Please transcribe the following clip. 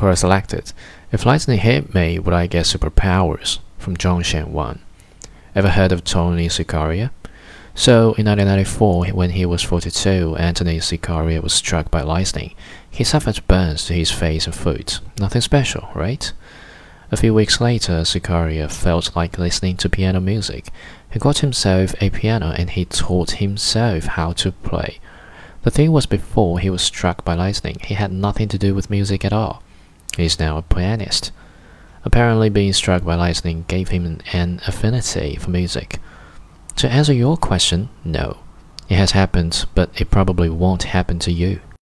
Quora selected, If lightning hit me, would I get superpowers? from John Shen Wan. Ever heard of Tony Cicoria? So, in 1994, when he was 42, Anthony Cicoria was struck by lightning. He suffered burns to his face and foot. Nothing special, right? A few weeks later, Cicoria felt like listening to piano music. He got himself a piano and he taught himself how to play. The thing was before he was struck by lightning, he had nothing to do with music at all. He is now a pianist. Apparently, being struck by lightning gave him an affinity for music. To answer your question, no. It has happened, but it probably won't happen to you.